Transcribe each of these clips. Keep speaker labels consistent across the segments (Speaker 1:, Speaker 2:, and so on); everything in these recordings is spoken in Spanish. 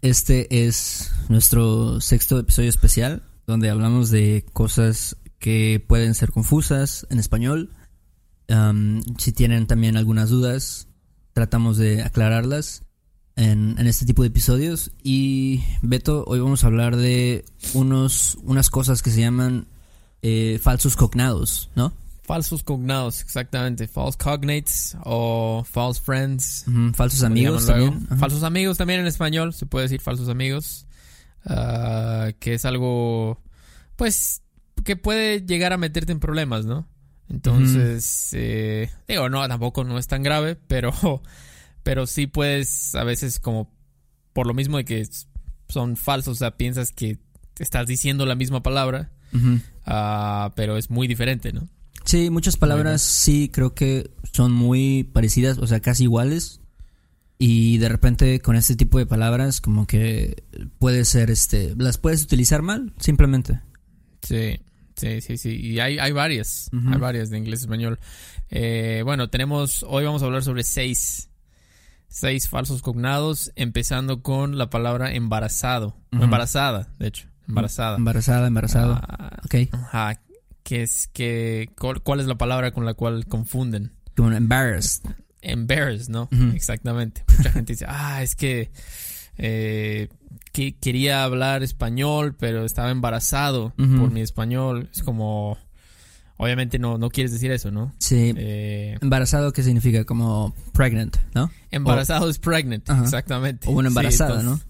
Speaker 1: Este es nuestro sexto episodio especial donde hablamos de cosas que pueden ser confusas en español. Um, si tienen también algunas dudas, tratamos de aclararlas en, en, este tipo de episodios. Y Beto, hoy vamos a hablar de unos, unas cosas que se llaman eh, falsos cognados, ¿no?
Speaker 2: Falsos cognados, exactamente. False cognates o false friends.
Speaker 1: Falsos amigos también.
Speaker 2: Falsos amigos también en español, se puede decir falsos amigos. Ah, que es algo, pues, que puede llegar a meterte en problemas, ¿no? Entonces, eh, digo, no, tampoco no es tan grave, pero, pero sí puedes a veces como, por lo mismo de que son falsos, o sea, piensas que estás diciendo la misma palabra, ah, pero es muy diferente, ¿no?
Speaker 1: Sí, muchas palabras sí creo que son muy parecidas, o sea, casi iguales. Y de repente con este tipo de palabras como que puede ser, este, las puedes utilizar mal, simplemente.
Speaker 2: Sí, sí, sí, sí. Y hay, hay varias, hay varias de inglés y español. Eh, bueno, tenemos, hoy vamos a hablar sobre seis, seis falsos cognados, empezando con la palabra embarazado, embarazada, de hecho, embarazada.
Speaker 1: Embarazada, embarazado.
Speaker 2: Ah,
Speaker 1: ok.
Speaker 2: ajá, que es que, ¿cuál, es la palabra con la cual confunden?
Speaker 1: Como embarrassed.
Speaker 2: Embarrassed, ¿no? Exactamente. Mucha gente dice, ah, es que, eh, que quería hablar español, pero estaba embarazado por mi español. Es como, obviamente no, no quieres decir eso, ¿no?
Speaker 1: Sí.
Speaker 2: Eh,
Speaker 1: Embarazado, ¿qué significa? Como pregnant, ¿no?
Speaker 2: embarazado es pregnant, exactamente.
Speaker 1: O una
Speaker 2: Sí,
Speaker 1: embarazada,
Speaker 2: entonces-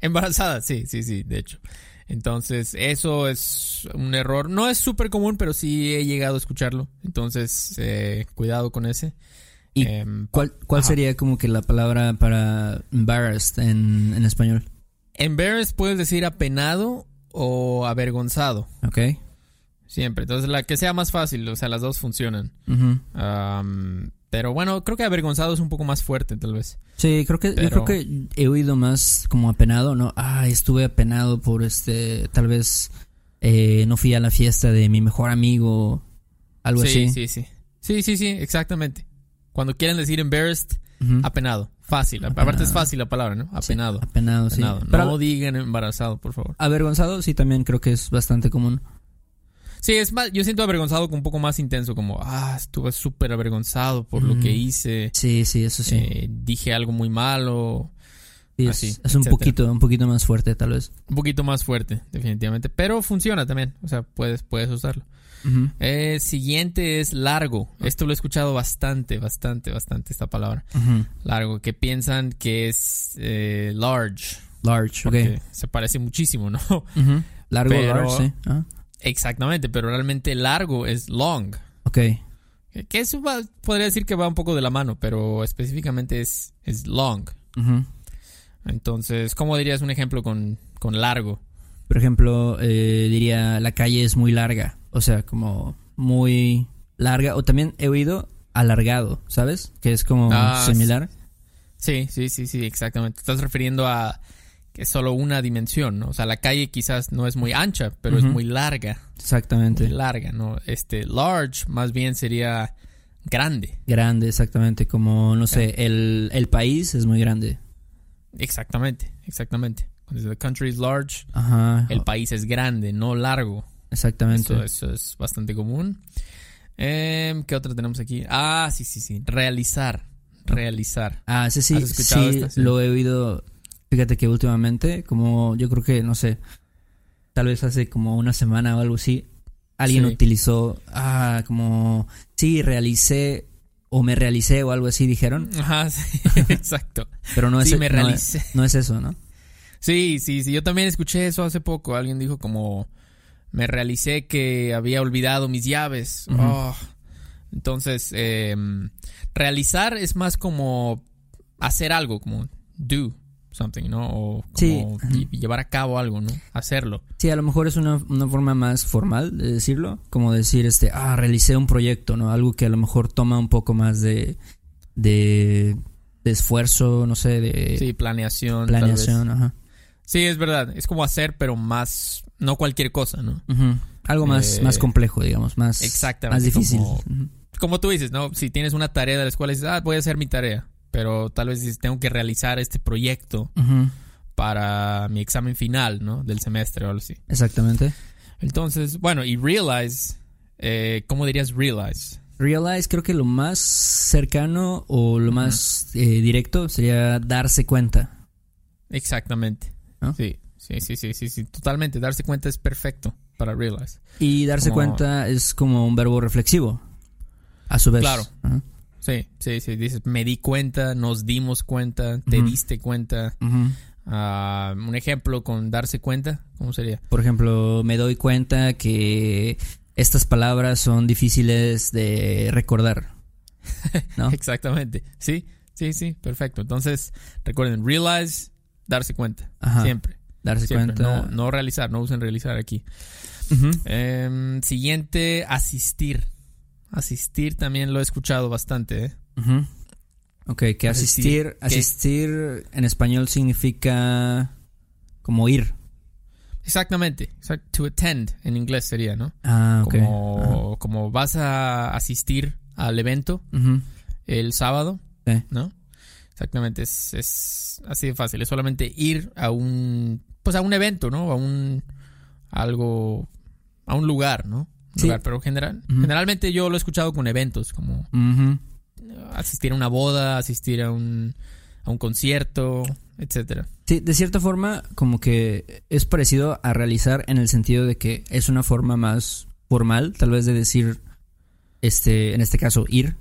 Speaker 2: Embarazada, sí, sí, sí, de hecho. Entonces, eso es un error. No es súper común, pero sí he llegado a escucharlo. Entonces, eh, cuidado con ese.
Speaker 1: ¿Y
Speaker 2: Em,
Speaker 1: ¿Cuál, cuál
Speaker 2: Ajá.
Speaker 1: sería como que la palabra para embarrassed en, en español?
Speaker 2: Embarrassed puedes decir apenado o avergonzado.
Speaker 1: ¿Ok?
Speaker 2: Siempre. Entonces, la que sea más fácil. O sea, las dos funcionan. Am, pero bueno, creo que avergonzado es un poco más fuerte, tal vez.
Speaker 1: Sí, creo que, yo creo que he oído más como apenado, ¿no? Ah, estuve apenado por este, tal vez eh, no fui a la fiesta de mi mejor amigo, algo
Speaker 2: sí,
Speaker 1: así.
Speaker 2: sí, sí. Sí, sí, sí, exactamente. Cuando quieren decir embarrassed, apenado. Fácil.
Speaker 1: Apenado.
Speaker 2: Aparte es fácil la palabra, ¿no? Apenado.
Speaker 1: Apenado, sí.
Speaker 2: Apenado.
Speaker 1: Pero
Speaker 2: no digan embarazado, por favor.
Speaker 1: avergonzado sí también creo que es bastante común.
Speaker 2: Sí, es más, yo siento avergonzado como un poco más intenso, como, ah, estuve súper avergonzado por lo
Speaker 1: Mm.
Speaker 2: que hice.
Speaker 1: Sí, sí, eso sí.
Speaker 2: Eh, dije algo muy malo.
Speaker 1: Sí,
Speaker 2: así,
Speaker 1: es un poquito, un poquito más fuerte tal vez.
Speaker 2: Un poquito más fuerte, definitivamente. Pero funciona también. O sea, puedes, puedes usarlo. Eh, siguiente es largo. Esto lo he escuchado bastante, bastante, bastante esta palabra. Largo, que piensan que es eh, large.
Speaker 1: Large, ok.
Speaker 2: Se parece muchísimo, ¿no?
Speaker 1: Largo,
Speaker 2: Pero-
Speaker 1: large, sí. Ah,
Speaker 2: Exactamente, pero realmente largo es long.
Speaker 1: ok.
Speaker 2: Que eso va- podría decir que va un poco de la mano, pero específicamente es, es long. Entonces, ¿cómo dirías un ejemplo con, con largo?
Speaker 1: Por ejemplo, eh, diría la calle es muy larga. O sea, como muy larga. O también he oído alargado, ¿sabes? Que es como
Speaker 2: Ah,
Speaker 1: similar.
Speaker 2: Sí, sí, sí, sí, exactamente. Estás refiriendo a que es solo una dimensión, ¿no? O sea, la calle quizás no es muy ancha, pero es muy larga.
Speaker 1: Exactamente.
Speaker 2: Muy larga, ¿no? Este, large más bien sería grande.
Speaker 1: Grande, exactamente. Como, no sé, el, el país es muy grande.
Speaker 2: Exactamente, exactamente. Cuando the country is large,
Speaker 1: Ajá.
Speaker 2: el país es grande, no largo.
Speaker 1: Exactamente.
Speaker 2: Eso, eso es bastante común. Em, ¿Qué otra tenemos aquí? Ah, sí, sí, sí. Realizar. Realizar.
Speaker 1: Ah, sí, sí,
Speaker 2: ¿Has escuchado
Speaker 1: sí,
Speaker 2: esta? Sí.
Speaker 1: lo he oído. Fíjate que últimamente, como yo creo que, no sé, tal vez hace como una semana o algo así, alguien
Speaker 2: Sí.
Speaker 1: utilizó, ah, como, sí, realicé o me realicé o algo así, dijeron,
Speaker 2: Ajá, sí, exacto.
Speaker 1: pero no es,
Speaker 2: Sí, me
Speaker 1: no es-
Speaker 2: realicé.
Speaker 1: no es eso, ¿no?
Speaker 2: Sí, sí, sí. Yo también escuché eso hace poco. Alguien dijo como me realicé que había olvidado mis llaves. Oh. Entonces, eh, realizar es más como hacer algo, como do something, ¿no? O como
Speaker 1: Sí,
Speaker 2: llevar a cabo algo, ¿no? Hacerlo.
Speaker 1: Sí, a lo mejor es una, una forma más formal de decirlo, como decir, este, ah, realicé un proyecto, ¿no? Algo que a lo mejor toma un poco más de, de, de esfuerzo, no sé, de
Speaker 2: Sí, planeación.
Speaker 1: planeación, ajá.
Speaker 2: Sí, es verdad. Es como hacer, pero más, no cualquier cosa, ¿no?
Speaker 1: Algo más,
Speaker 2: Eh,
Speaker 1: más complejo, digamos, más,
Speaker 2: exactamente,
Speaker 1: más difícil.
Speaker 2: como tú dices, ¿no? Si tienes una tarea de la escuela, dices, ah, voy a hacer mi tarea. Pero tal vez tengo que realizar este proyecto. Para mi examen final, ¿no? Del semestre o algo así.
Speaker 1: Exactamente.
Speaker 2: Entonces, bueno, y realize, eh, ¿cómo dirías realize?
Speaker 1: Realize creo que lo más cercano o lo más eh, directo sería darse cuenta.
Speaker 2: Exactamente.
Speaker 1: ¿No?
Speaker 2: Sí, sí, sí, sí, sí, sí, totalmente. Darse cuenta es perfecto para realize.
Speaker 1: Y darse
Speaker 2: Como-
Speaker 1: cuenta es como un verbo reflexivo. A su vez.
Speaker 2: Claro. Sí, sí, sí. Dices, me di cuenta, nos dimos cuenta, te diste cuenta. Ah, un ejemplo con darse cuenta, ¿cómo sería?
Speaker 1: Por ejemplo, me doy cuenta que estas palabras son difíciles de recordar. ¿No?
Speaker 2: Exactamente. Sí, sí, sí, perfecto. Entonces, recuerden, realize, darse cuenta.
Speaker 1: Ajá.
Speaker 2: Siempre.
Speaker 1: Darse
Speaker 2: siempre.
Speaker 1: cuenta.
Speaker 2: No, no realizar, no usen realizar aquí. Em, siguiente, asistir. Asistir también lo he escuchado bastante, ¿eh?
Speaker 1: Ok, que
Speaker 2: Asistir,
Speaker 1: asistir, en español significa como ir.
Speaker 2: Exactamente. Exact- To attend en inglés sería, ¿no?
Speaker 1: Ah, ok.
Speaker 2: Como, como vas a asistir al evento el sábado,
Speaker 1: Sí.
Speaker 2: ¿no? Exactamente, es, es así de fácil. Es solamente ir a un, pues a un evento, ¿no? A un, algo, a un lugar, ¿no?
Speaker 1: Sí.
Speaker 2: lugar, pero general, generalmente yo lo he escuchado con eventos, como asistir a una boda, asistir a un, a un concierto, etcétera.
Speaker 1: Sí, de cierta forma, como que es parecido a realizar en el sentido de que es una forma más formal, tal vez de decir, este, en este caso, ir.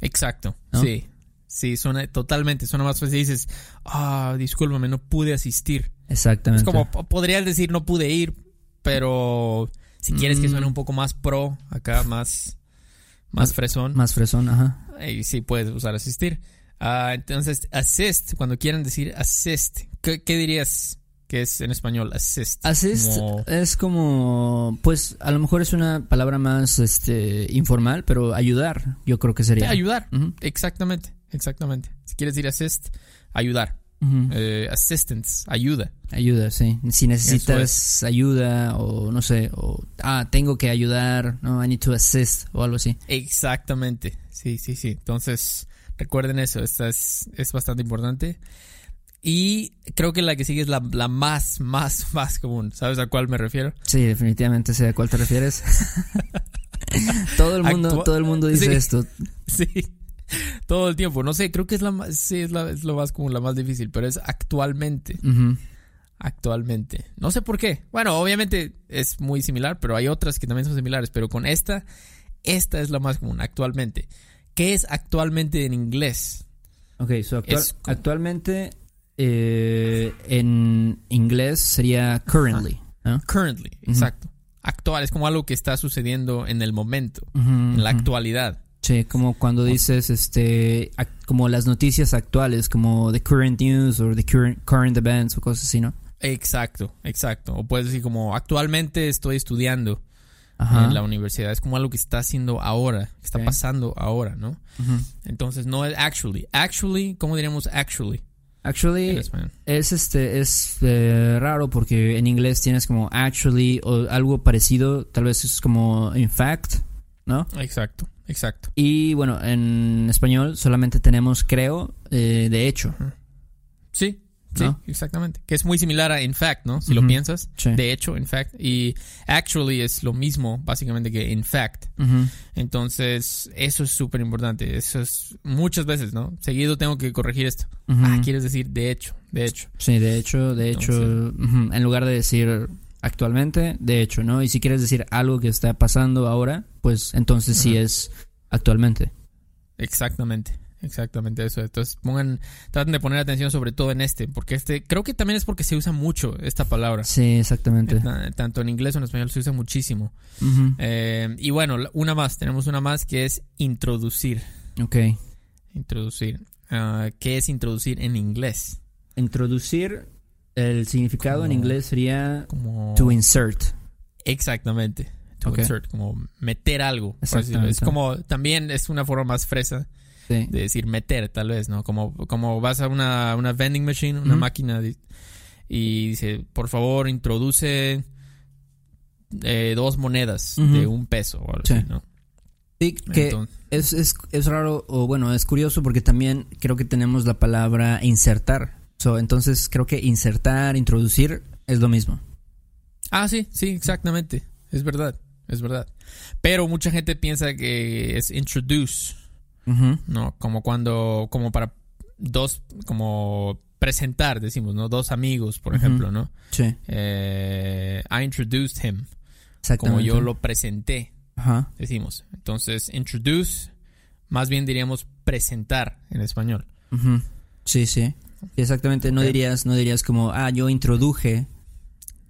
Speaker 2: Exacto,
Speaker 1: ¿No?
Speaker 2: sí. Sí, suena totalmente, suena más fácil. Dices, ah, discúlpame, no pude asistir.
Speaker 1: Exactamente.
Speaker 2: Es como, po- podrías decir no pude ir, pero si quieres que
Speaker 1: Mm.
Speaker 2: suene un poco más pro, acá más, más
Speaker 1: Más-
Speaker 2: fresón,
Speaker 1: Más fresón, ajá.
Speaker 2: ahí sí puedes usar asistir. Ah, entonces, assist, cuando quieran decir assist, ¿qué, qué dirías que es en español assist?
Speaker 1: Assist
Speaker 2: Como-
Speaker 1: es como, pues, a lo mejor es una palabra más, este, informal, pero ayudar, yo creo que sería.
Speaker 2: ayudar, exactamente, exactamente. Si quieres decir assist, ayudar.
Speaker 1: Ujú.
Speaker 2: Eh, assistance, ayuda.
Speaker 1: Ayuda, sí. Si necesitas ayuda o no sé, o ah, tengo que ayudar, no, I need to assist o algo así.
Speaker 2: Exactamente, sí, sí, sí. Entonces, recuerden eso, esta es, es bastante importante. Y creo que la que sigue es la, la más, más, más común. ¿Sabes a cuál me refiero?
Speaker 1: Sí, definitivamente sé a cuál te refieres. todo el mundo,
Speaker 2: Actua-
Speaker 1: todo el mundo dice
Speaker 2: Sí.
Speaker 1: esto.
Speaker 2: Sí, todo el tiempo. No sé, creo que es la más, sí, es, la, es lo más común, la más difícil, pero es actualmente, actualmente. No sé por qué. Bueno, obviamente es muy similar, pero hay otras que también son similares, pero con esta, esta es la más común, actualmente. ¿Qué es actualmente en inglés?
Speaker 1: Ok, so actual- actualmente eh, en inglés sería currently. ¿no?
Speaker 2: Currently, exacto. Actual, es como algo que está sucediendo en el momento, en la actualidad.
Speaker 1: Sí, como cuando dices este como las noticias actuales, como the current news o the current, current events o cosas así, ¿no?
Speaker 2: Exacto, exacto. O puedes decir como actualmente estoy estudiando
Speaker 1: Ajá.
Speaker 2: en la universidad. Es como algo que está haciendo ahora, que está pasando ahora, ¿no? Entonces no es actually. Actually, ¿cómo diríamos actually
Speaker 1: Actually, es este es eh, raro porque en inglés tienes como actually o algo parecido, tal vez es como in fact, ¿no?
Speaker 2: Exacto, exacto.
Speaker 1: Y bueno, en español solamente tenemos creo eh, de hecho,
Speaker 2: Sí, sí,
Speaker 1: ¿No?
Speaker 2: exactamente. Que es muy similar a in fact, ¿no? Si lo piensas.
Speaker 1: Sí.
Speaker 2: De hecho, in fact. Y actually es lo mismo, básicamente, que in fact. Entonces, eso es súper importante. Eso es muchas veces, ¿no? Seguido tengo que corregir esto. Ah, quieres decir de hecho, de hecho.
Speaker 1: Sí, de hecho, de hecho, en lugar de decir actualmente, de hecho, ¿no? Y si quieres decir algo que está pasando ahora, pues entonces sí es actualmente.
Speaker 2: Exactamente, exactamente eso. Entonces, pongan, traten de poner atención sobre todo en este, porque este, creo que también es porque se usa mucho esta palabra.
Speaker 1: Sí, exactamente.
Speaker 2: Ta- Tanto en inglés o en español se usa muchísimo. Eh, y bueno, una más, tenemos una más que es introducir.
Speaker 1: Ok.
Speaker 2: Introducir. Ah, ¿Qué es introducir en inglés?
Speaker 1: Introducir, el significado en inglés sería
Speaker 2: Como...
Speaker 1: to insert.
Speaker 2: Exactamente. To insert, como meter algo. Es como, también es una forma más fresa
Speaker 1: Sí.
Speaker 2: de decir meter, tal vez, ¿no? Como, como vas a una, una vending machine, una máquina, de- y dice, por favor, introduce eh, dos monedas de un peso o algo
Speaker 1: Sí.
Speaker 2: así, ¿no?
Speaker 1: Sí, que es, es, es raro, o bueno, es curioso porque también creo que tenemos la palabra insertar. So, entonces creo que insertar, introducir es lo mismo.
Speaker 2: Ah, sí, sí, exactamente. Es verdad, es verdad. Pero mucha gente piensa que es introduce. ¿no? Como cuando, como para dos, como presentar, decimos, ¿no? Dos amigos, por ejemplo, ¿no?
Speaker 1: Sí,
Speaker 2: Eh, I introduced him, como yo lo presenté,
Speaker 1: Ajá.
Speaker 2: decimos. Entonces, introduce, más bien diríamos presentar en español.
Speaker 1: Sí, sí. Exactamente. No dirías, no dirías como, ah, yo introduje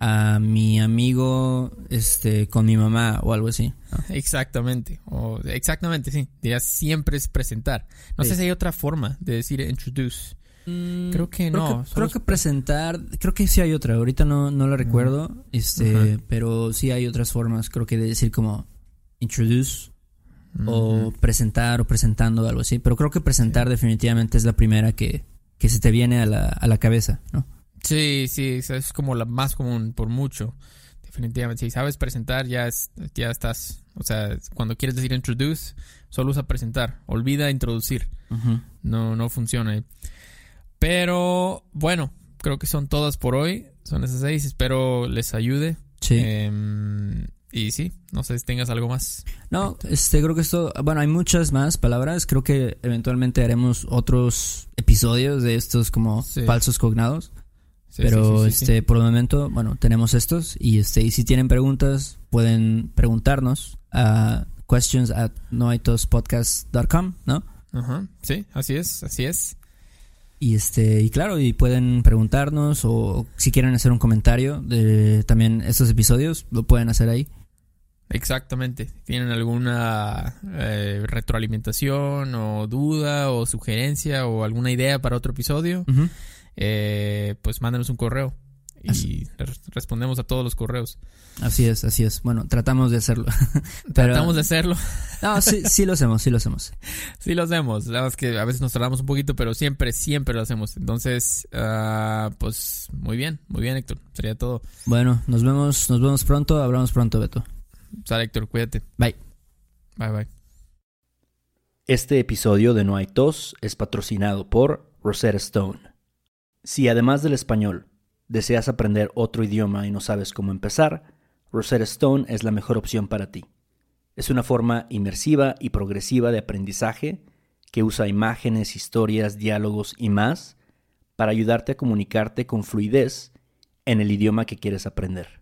Speaker 1: a mi amigo este con mi mamá o algo así. ¿no?
Speaker 2: Exactamente, o exactamente, sí. Dirías siempre es presentar. No
Speaker 1: Sí.
Speaker 2: sé si hay otra forma de decir introduce. Creo que
Speaker 1: Creo
Speaker 2: no.
Speaker 1: que,
Speaker 2: solo
Speaker 1: creo que presentar, creo que sí hay otra. Ahorita no, no la recuerdo, este, pero sí hay otras formas. Creo que de decir como introduce o presentar o presentando algo así. Pero creo que presentar definitivamente es la primera que, que se te viene a la, a la cabeza, ¿no?
Speaker 2: Sí, sí, esa es como la más común por mucho. Definitivamente, si sabes presentar, ya, es, ya estás. O sea, cuando quieres decir introduce, solo usa presentar. Olvida introducir. No, no funciona. Pero bueno, creo que son todas por hoy. Son esas seis. Espero les ayude.
Speaker 1: Sí.
Speaker 2: Em, y sí, no sé si tengas algo más.
Speaker 1: No, este, creo que esto, bueno, hay muchas más palabras. Creo que eventualmente haremos otros episodios de estos como
Speaker 2: Sí.
Speaker 1: falsos cognados.
Speaker 2: Sí,
Speaker 1: Pero
Speaker 2: sí,
Speaker 1: este, por el momento, bueno, tenemos estos y este, y si tienen preguntas, pueden preguntarnos a questions at noaitospodcast.com, ¿no?
Speaker 2: Ajá, sí, así es, así es.
Speaker 1: Y este, y claro, y pueden preguntarnos o si quieren hacer un comentario de también estos episodios, lo pueden hacer ahí.
Speaker 2: Exactamente. ¿Tienen alguna eh, retroalimentación o duda o sugerencia o alguna idea para otro episodio? Eh, pues mándenos un correo y
Speaker 1: Así.
Speaker 2: respondemos a todos los correos.
Speaker 1: Así es, así es. Bueno, tratamos de hacerlo. Pero-
Speaker 2: Tratamos de hacerlo.
Speaker 1: No, sí, sí lo hacemos, sí lo hacemos.
Speaker 2: Sí lo hacemos. La verdad es que a veces nos tardamos un poquito, pero siempre, siempre lo hacemos. Entonces, ah, pues muy bien, muy bien, Héctor. Sería todo.
Speaker 1: Bueno, nos vemos, nos vemos pronto, hablamos pronto, Beto.
Speaker 2: Sale, Héctor, cuídate.
Speaker 1: Bye.
Speaker 2: Bye, bye.
Speaker 3: Este episodio de No hay tos es patrocinado por Rosetta Stone. Si además del español deseas aprender otro idioma y no sabes cómo empezar, Rosetta Stone es la mejor opción para ti. Es una forma inmersiva y progresiva de aprendizaje que usa imágenes, historias, diálogos y más para ayudarte a comunicarte con fluidez en el idioma que quieres aprender.